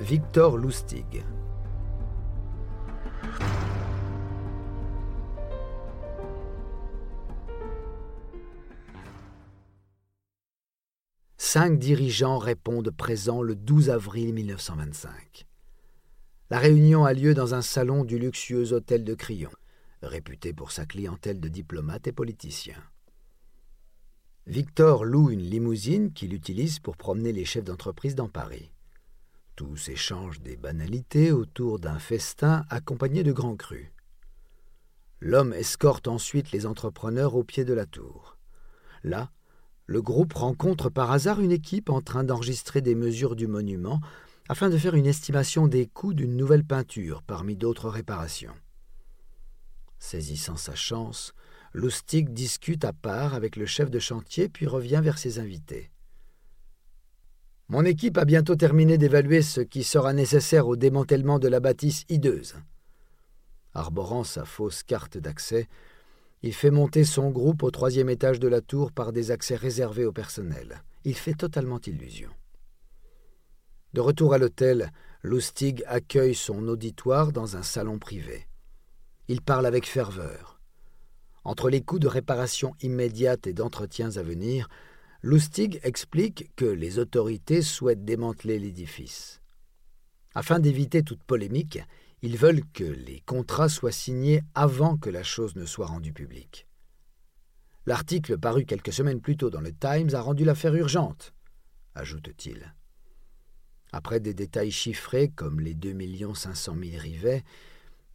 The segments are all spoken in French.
Victor Lustig. Cinq dirigeants répondent présents le 12 avril 1925. La réunion a lieu dans un salon du luxueux hôtel de Crillon, réputé pour sa clientèle de diplomates et politiciens. Victor loue une limousine qu'il utilise pour promener les chefs d'entreprise dans Paris. Tous échangent des banalités autour d'un festin accompagné de grands crus. L'homme escorte ensuite les entrepreneurs au pied de la tour. Là, le groupe rencontre par hasard une équipe en train d'enregistrer des mesures du monument afin de faire une estimation des coûts d'une nouvelle peinture parmi d'autres réparations. Saisissant sa chance, Lustig discute à part avec le chef de chantier puis revient vers ses invités. Mon équipe a bientôt terminé d'évaluer ce qui sera nécessaire au démantèlement de la bâtisse hideuse. Arborant sa fausse carte d'accès, il fait monter son groupe au troisième étage de la tour par des accès réservés au personnel. Il fait totalement illusion. De retour à l'hôtel, Lustig accueille son auditoire dans un salon privé. Il parle avec ferveur. Entre les coûts de réparation immédiate et d'entretiens à venir, Lustig explique que les autorités souhaitent démanteler l'édifice. Afin d'éviter toute polémique, ils veulent que les contrats soient signés avant que la chose ne soit rendue publique. L'article paru quelques semaines plus tôt dans le Times a rendu l'affaire urgente, ajoute-t-il. Après des détails chiffrés comme les 2 500 000 rivets,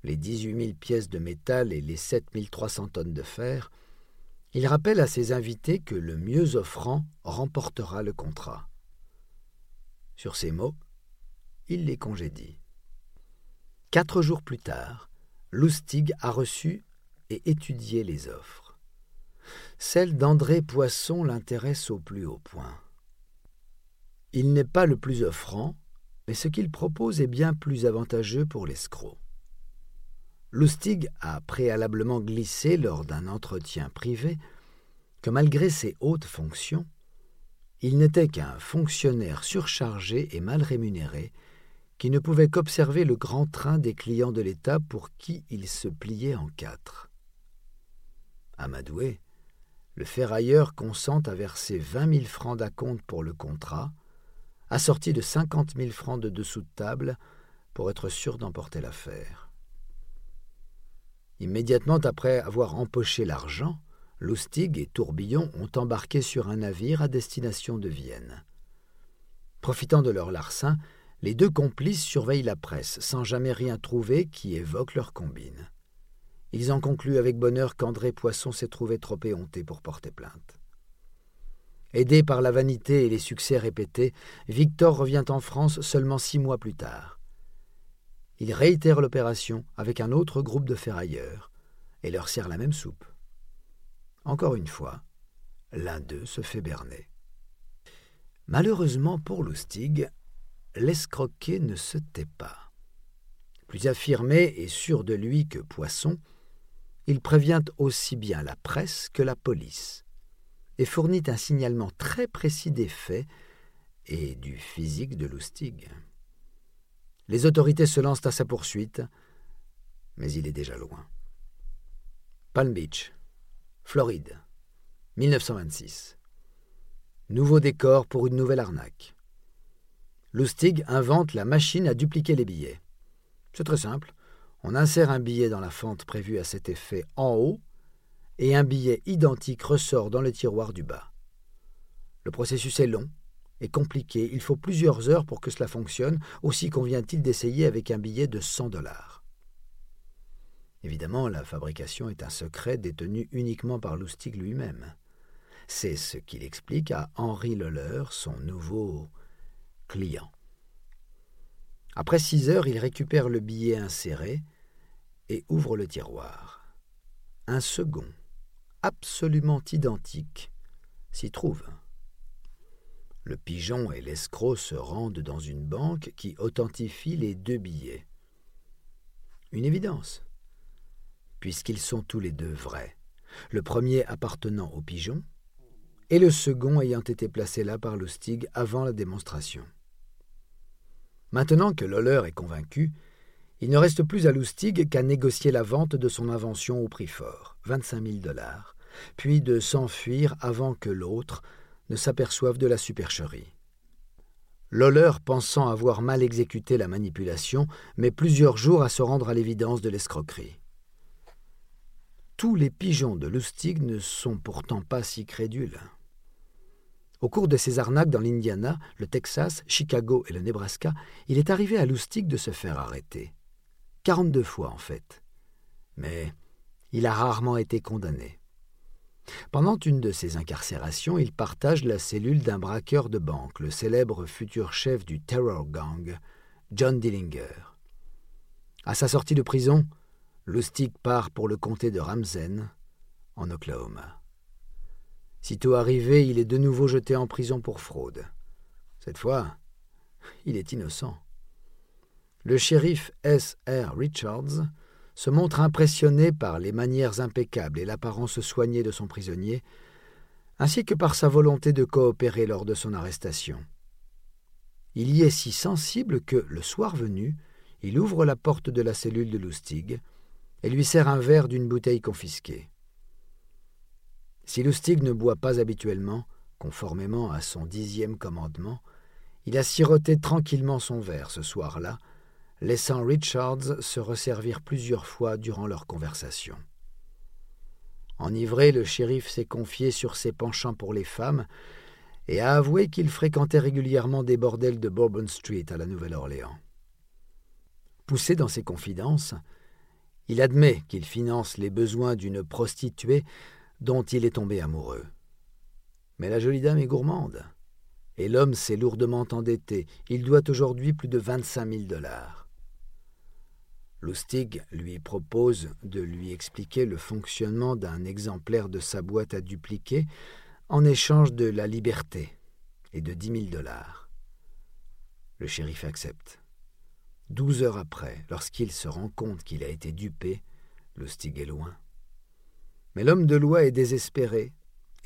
les 18 000 pièces de métal et les 7 300 tonnes de fer, il rappelle à ses invités que le mieux offrant remportera le contrat. Sur ces mots, il les congédie. Quatre jours plus tard, Lustig a reçu et étudié les offres. Celle d'André Poisson l'intéresse au plus haut point. Il n'est pas le plus offrant, mais ce qu'il propose est bien plus avantageux pour l'escroc. Lustig a préalablement glissé lors d'un entretien privé que malgré ses hautes fonctions, il n'était qu'un fonctionnaire surchargé et mal rémunéré qui ne pouvait qu'observer le grand train des clients de l'État pour qui il se pliait en quatre. Amadoué, le ferrailleur consent à verser vingt mille francs d'acompte pour le contrat, assorti de cinquante mille francs de dessous de table pour être sûr d'emporter l'affaire. Immédiatement après avoir empoché l'argent, Lustig et Tourbillon ont embarqué sur un navire à destination de Vienne. Profitant de leur larcin, les deux complices surveillent la presse sans jamais rien trouver qui évoque leur combine. Ils en concluent avec bonheur qu'André Poisson s'est trouvé trop éhonté pour porter plainte. Aidé par la vanité et les succès répétés, Victor revient en France seulement six mois plus tard. Il réitère l'opération avec un autre groupe de ferrailleurs et leur sert la même soupe. Encore une fois, l'un d'eux se fait berner. Malheureusement pour Lustig, l'escroquet ne se tait pas. Plus affirmé et sûr de lui que Poisson, il prévient aussi bien la presse que la police et fournit un signalement très précis des faits et du physique de Lustig. Les autorités se lancent à sa poursuite, mais il est déjà loin. Palm Beach, Floride, 1926. Nouveau décor pour une nouvelle arnaque. Lustig invente la machine à dupliquer les billets. C'est très simple. On insère un billet dans la fente prévue à cet effet en haut et un billet identique ressort dans le tiroir du bas. Le processus est long et compliqué, il faut plusieurs heures pour que cela fonctionne, aussi convient-il d'essayer avec un billet de 100 dollars. Évidemment, la fabrication est un secret détenu uniquement par Lustig lui-même. C'est ce qu'il explique à Henri Loller, son nouveau client. Après six heures, il récupère le billet inséré et ouvre le tiroir. Un second, absolument identique s'y trouve. Le pigeon et l'escroc se rendent dans une banque qui authentifie les deux billets. Une évidence, puisqu'ils sont tous les deux vrais, le premier appartenant au pigeon et le second ayant été placé là par Lustig avant la démonstration. Maintenant que Loller est convaincu, il ne reste plus à Lustig qu'à négocier la vente de son invention au prix fort, 25 000 dollars, puis de s'enfuir avant que l'autre ne s'aperçoive de la supercherie. Loller, pensant avoir mal exécuté la manipulation, met plusieurs jours à se rendre à l'évidence de l'escroquerie. Tous les pigeons de Lustig ne sont pourtant pas si crédules. Au cours de ses arnaques dans l'Indiana, le Texas, Chicago et le Nebraska, il est arrivé à Lustig de se faire arrêter. 42 fois en fait. Mais il a rarement été condamné. Pendant une de ses incarcérations, il partage la cellule d'un braqueur de banque, le célèbre futur chef du Terror Gang, John Dillinger. À sa sortie de prison, Lustig part pour le comté de Ramsen, en Oklahoma. Sitôt arrivé, il est de nouveau jeté en prison pour fraude. Cette fois, il est innocent. Le shérif S. R. Richards se montre impressionné par les manières impeccables et l'apparence soignée de son prisonnier, ainsi que par sa volonté de coopérer lors de son arrestation. Il y est si sensible que, le soir venu, il ouvre la porte de la cellule de Lustig et lui sert un verre d'une bouteille confisquée. Si Lustig ne boit pas habituellement, conformément à son dixième commandement, il a siroté tranquillement son verre ce soir-là, laissant Richards se resservir plusieurs fois durant leur conversation. Enivré, le shérif s'est confié sur ses penchants pour les femmes et a avoué qu'il fréquentait régulièrement des bordels de Bourbon Street à la Nouvelle-Orléans. Poussé dans ses confidences, il admet qu'il finance les besoins d'une prostituée dont il est tombé amoureux. Mais la jolie dame est gourmande, et l'homme s'est lourdement endetté. Il doit aujourd'hui plus de vingt-cinq mille dollars. Lustig lui propose de lui expliquer le fonctionnement d'un exemplaire de sa boîte à dupliquer en échange de la liberté et de dix mille dollars. Le shérif accepte. Douze heures après, lorsqu'il se rend compte qu'il a été dupé, Lustig est loin. Mais l'homme de loi est désespéré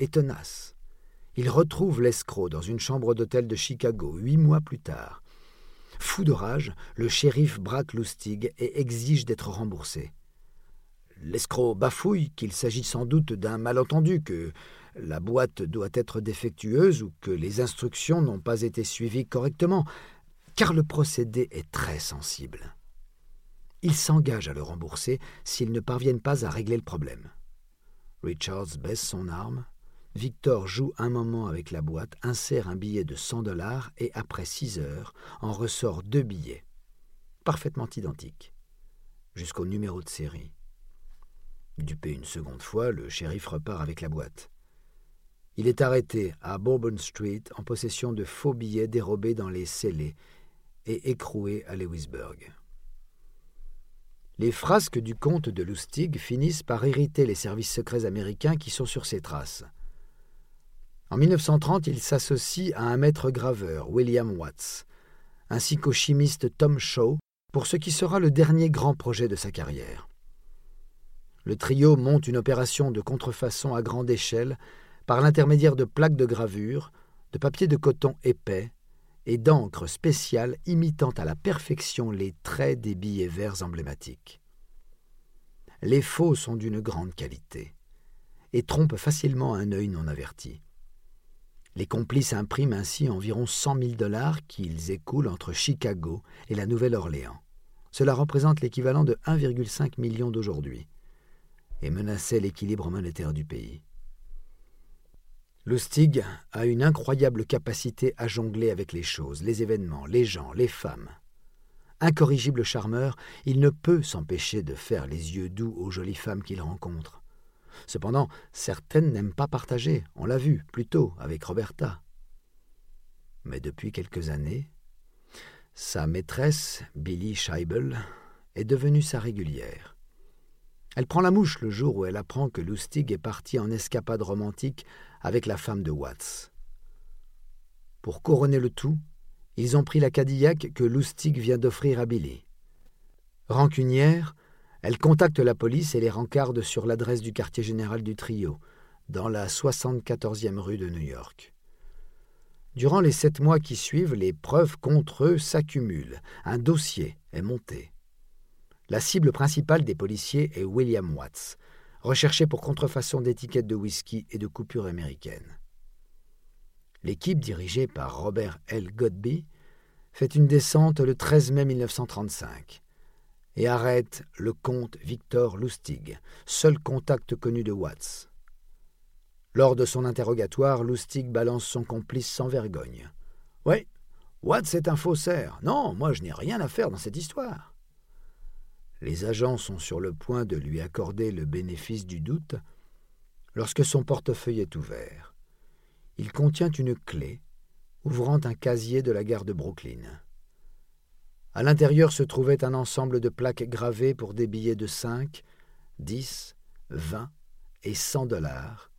et tenace. Il retrouve l'escroc dans une chambre d'hôtel de Chicago huit mois plus tard. Fou de rage, le shérif braque Lustig et exige d'être remboursé. L'escroc bafouille qu'il s'agit sans doute d'un malentendu, que la boîte doit être défectueuse ou que les instructions n'ont pas été suivies correctement, car le procédé est très sensible. Il s'engage à le rembourser s'ils ne parviennent pas à régler le problème. Richards baisse son arme, Victor joue un moment avec la boîte, insère un billet de 100 dollars et après six heures en ressort deux billets, parfaitement identiques, jusqu'au numéro de série. Dupé une seconde fois, le shérif repart avec la boîte. Il est arrêté à Bourbon Street en possession de faux billets dérobés dans les scellés et écroués à Lewisburg. Les frasques du comte de Lustig finissent par irriter les services secrets américains qui sont sur ses traces. En 1930, il s'associe à un maître graveur, William Watts, ainsi qu'au chimiste Tom Shaw, pour ce qui sera le dernier grand projet de sa carrière. Le trio monte une opération de contrefaçon à grande échelle par l'intermédiaire de plaques de gravure, de papier de coton épais et d'encre spéciale imitant à la perfection les traits des billets verts emblématiques. Les faux sont d'une grande qualité et trompent facilement un œil non averti. Les complices impriment ainsi environ cent mille dollars qu'ils écoulent entre Chicago et la Nouvelle-Orléans. Cela représente l'équivalent de 1,5 million d'aujourd'hui et menaçait l'équilibre monétaire du pays. Lustig a une incroyable capacité à jongler avec les choses, les événements, les gens, les femmes. Incorrigible charmeur, il ne peut s'empêcher de faire les yeux doux aux jolies femmes qu'il rencontre. Cependant, certaines n'aiment pas partager, on l'a vu plus tôt avec Roberta. Mais depuis quelques années, sa maîtresse, Billy Scheibel, est devenue sa régulière. Elle prend la mouche le jour où elle apprend que Lustig est parti en escapade romantique avec la femme de Watts. Pour couronner le tout, ils ont pris la Cadillac que Lustig vient d'offrir à Billy. Rancunière, elle contacte la police et les rencarde sur l'adresse du quartier général du trio, dans la 74e rue de New York. Durant les sept mois qui suivent, les preuves contre eux s'accumulent. Un dossier est monté. La cible principale des policiers est William Watts, recherché pour contrefaçon d'étiquettes de whisky et de coupures américaines. L'équipe dirigée par Robert L. Godby fait une descente le 13 mai 1935 et arrête le comte Victor Lustig, seul contact connu de Watts. Lors de son interrogatoire, Lustig balance son complice sans vergogne. Oui, Watts est un faussaire. Non, moi je n'ai rien à faire dans cette histoire. Les agents sont sur le point de lui accorder le bénéfice du doute lorsque son portefeuille est ouvert. Il contient une clé ouvrant un casier de la gare de Brooklyn. À l'intérieur se trouvait un ensemble de plaques gravées pour des billets de 5, 10, 20 et 100 dollars,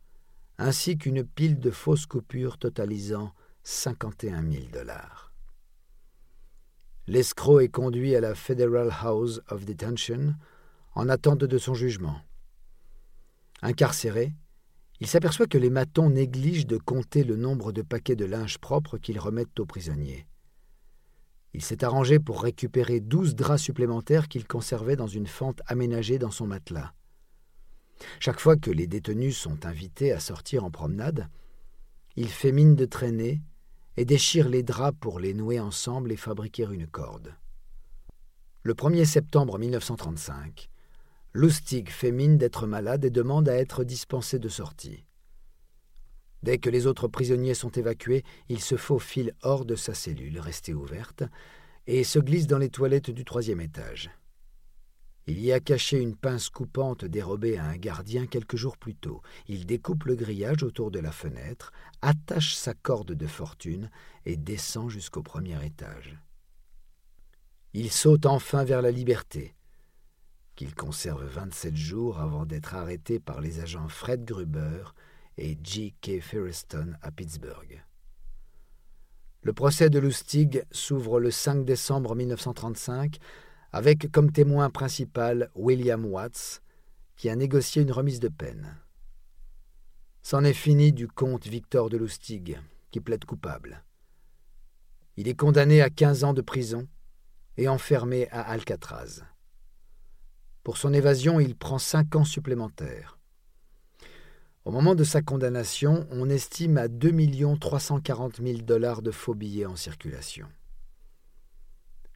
ainsi qu'une pile de fausses coupures totalisant 51 000 dollars. L'escroc est conduit à la Federal House of Detention en attente de son jugement. Incarcéré, il s'aperçoit que les matons négligent de compter le nombre de paquets de linge propre qu'ils remettent aux prisonniers. Il s'est arrangé pour récupérer douze draps supplémentaires qu'il conservait dans une fente aménagée dans son matelas. Chaque fois que les détenus sont invités à sortir en promenade, il fait mine de traîner et déchire les draps pour les nouer ensemble et fabriquer une corde. Le 1er septembre 1935, Lustig fait mine d'être malade et demande à être dispensé de sortie. Dès que les autres prisonniers sont évacués, il se faufile hors de sa cellule, restée ouverte, et se glisse dans les toilettes du troisième étage. Il y a caché une pince coupante dérobée à un gardien quelques jours plus tôt. Il découpe le grillage autour de la fenêtre, attache sa corde de fortune et descend jusqu'au premier étage. Il saute enfin vers la liberté, qu'il conserve vingt-sept jours avant d'être arrêté par les agents Fred Gruber et G. K. Ferriston à Pittsburgh. Le procès de Lustig s'ouvre le 5 décembre 1935 avec comme témoin principal William Watts, qui a négocié une remise de peine. C'en est fini du comte Victor de Lustig, qui plaide coupable. Il est condamné à quinze ans de prison et enfermé à Alcatraz. Pour son évasion, il prend cinq ans supplémentaires. Au moment de sa condamnation, on estime à 2 340 000 dollars de faux billets en circulation.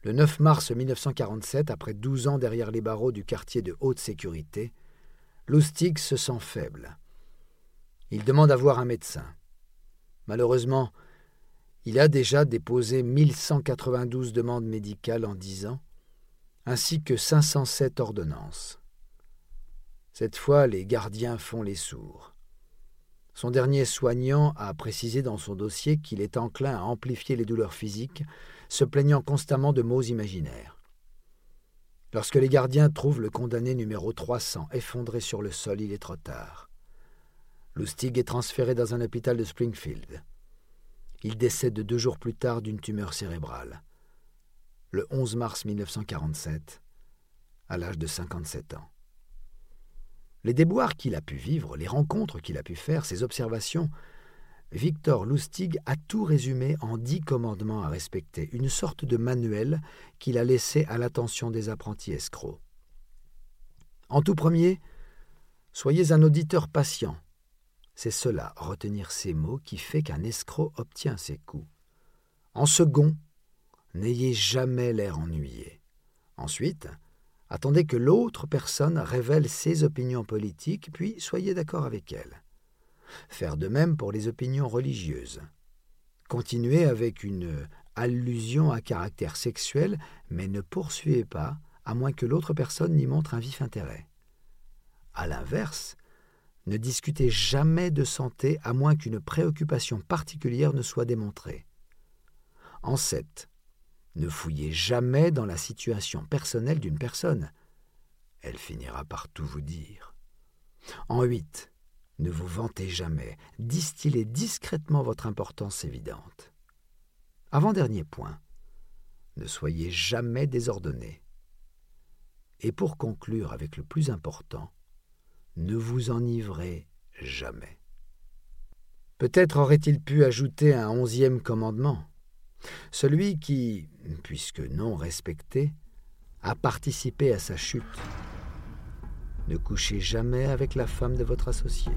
Le 9 mars 1947, après 12 ans derrière les barreaux du quartier de haute sécurité, Lustig se sent faible. Il demande à voir un médecin. Malheureusement, il a déjà déposé 1192 demandes médicales en 10 ans, ainsi que 507 ordonnances. Cette fois, les gardiens font les sourds. Son dernier soignant a précisé dans son dossier qu'il est enclin à amplifier les douleurs physiques, se plaignant constamment de maux imaginaires. Lorsque les gardiens trouvent le condamné numéro 300 effondré sur le sol, il est trop tard. Lustig est transféré dans un hôpital de Springfield. Il décède deux jours plus tard d'une tumeur cérébrale. Le 11 mars 1947, à l'âge de 57 ans. Les déboires qu'il a pu vivre, les rencontres qu'il a pu faire, ses observations, Victor Lustig a tout résumé en dix commandements à respecter, une sorte de manuel qu'il a laissé à l'attention des apprentis escrocs. En tout premier, soyez un auditeur patient. C'est cela, retenir ces mots, qui fait qu'un escroc obtient ses coups. En second, n'ayez jamais l'air ennuyé. Ensuite, Attendez que l'autre personne révèle ses opinions politiques, puis soyez d'accord avec elle. Faire de même pour les opinions religieuses. Continuez avec une allusion à caractère sexuel, mais ne poursuivez pas, à moins que l'autre personne n'y montre un vif intérêt. À l'inverse, ne discutez jamais de santé à moins qu'une préoccupation particulière ne soit démontrée. En sept, ne fouillez jamais dans la situation personnelle d'une personne. Elle finira par tout vous dire. En huit, ne vous vantez jamais, distillez discrètement votre importance évidente. Avant-dernier point, ne soyez jamais désordonné. Et pour conclure avec le plus important, ne vous enivrez jamais. Peut-être aurait-il pu ajouter un onzième commandement, celui qui, puisque non respecté, a participé à sa chute. Ne couchez jamais avec la femme de votre associé.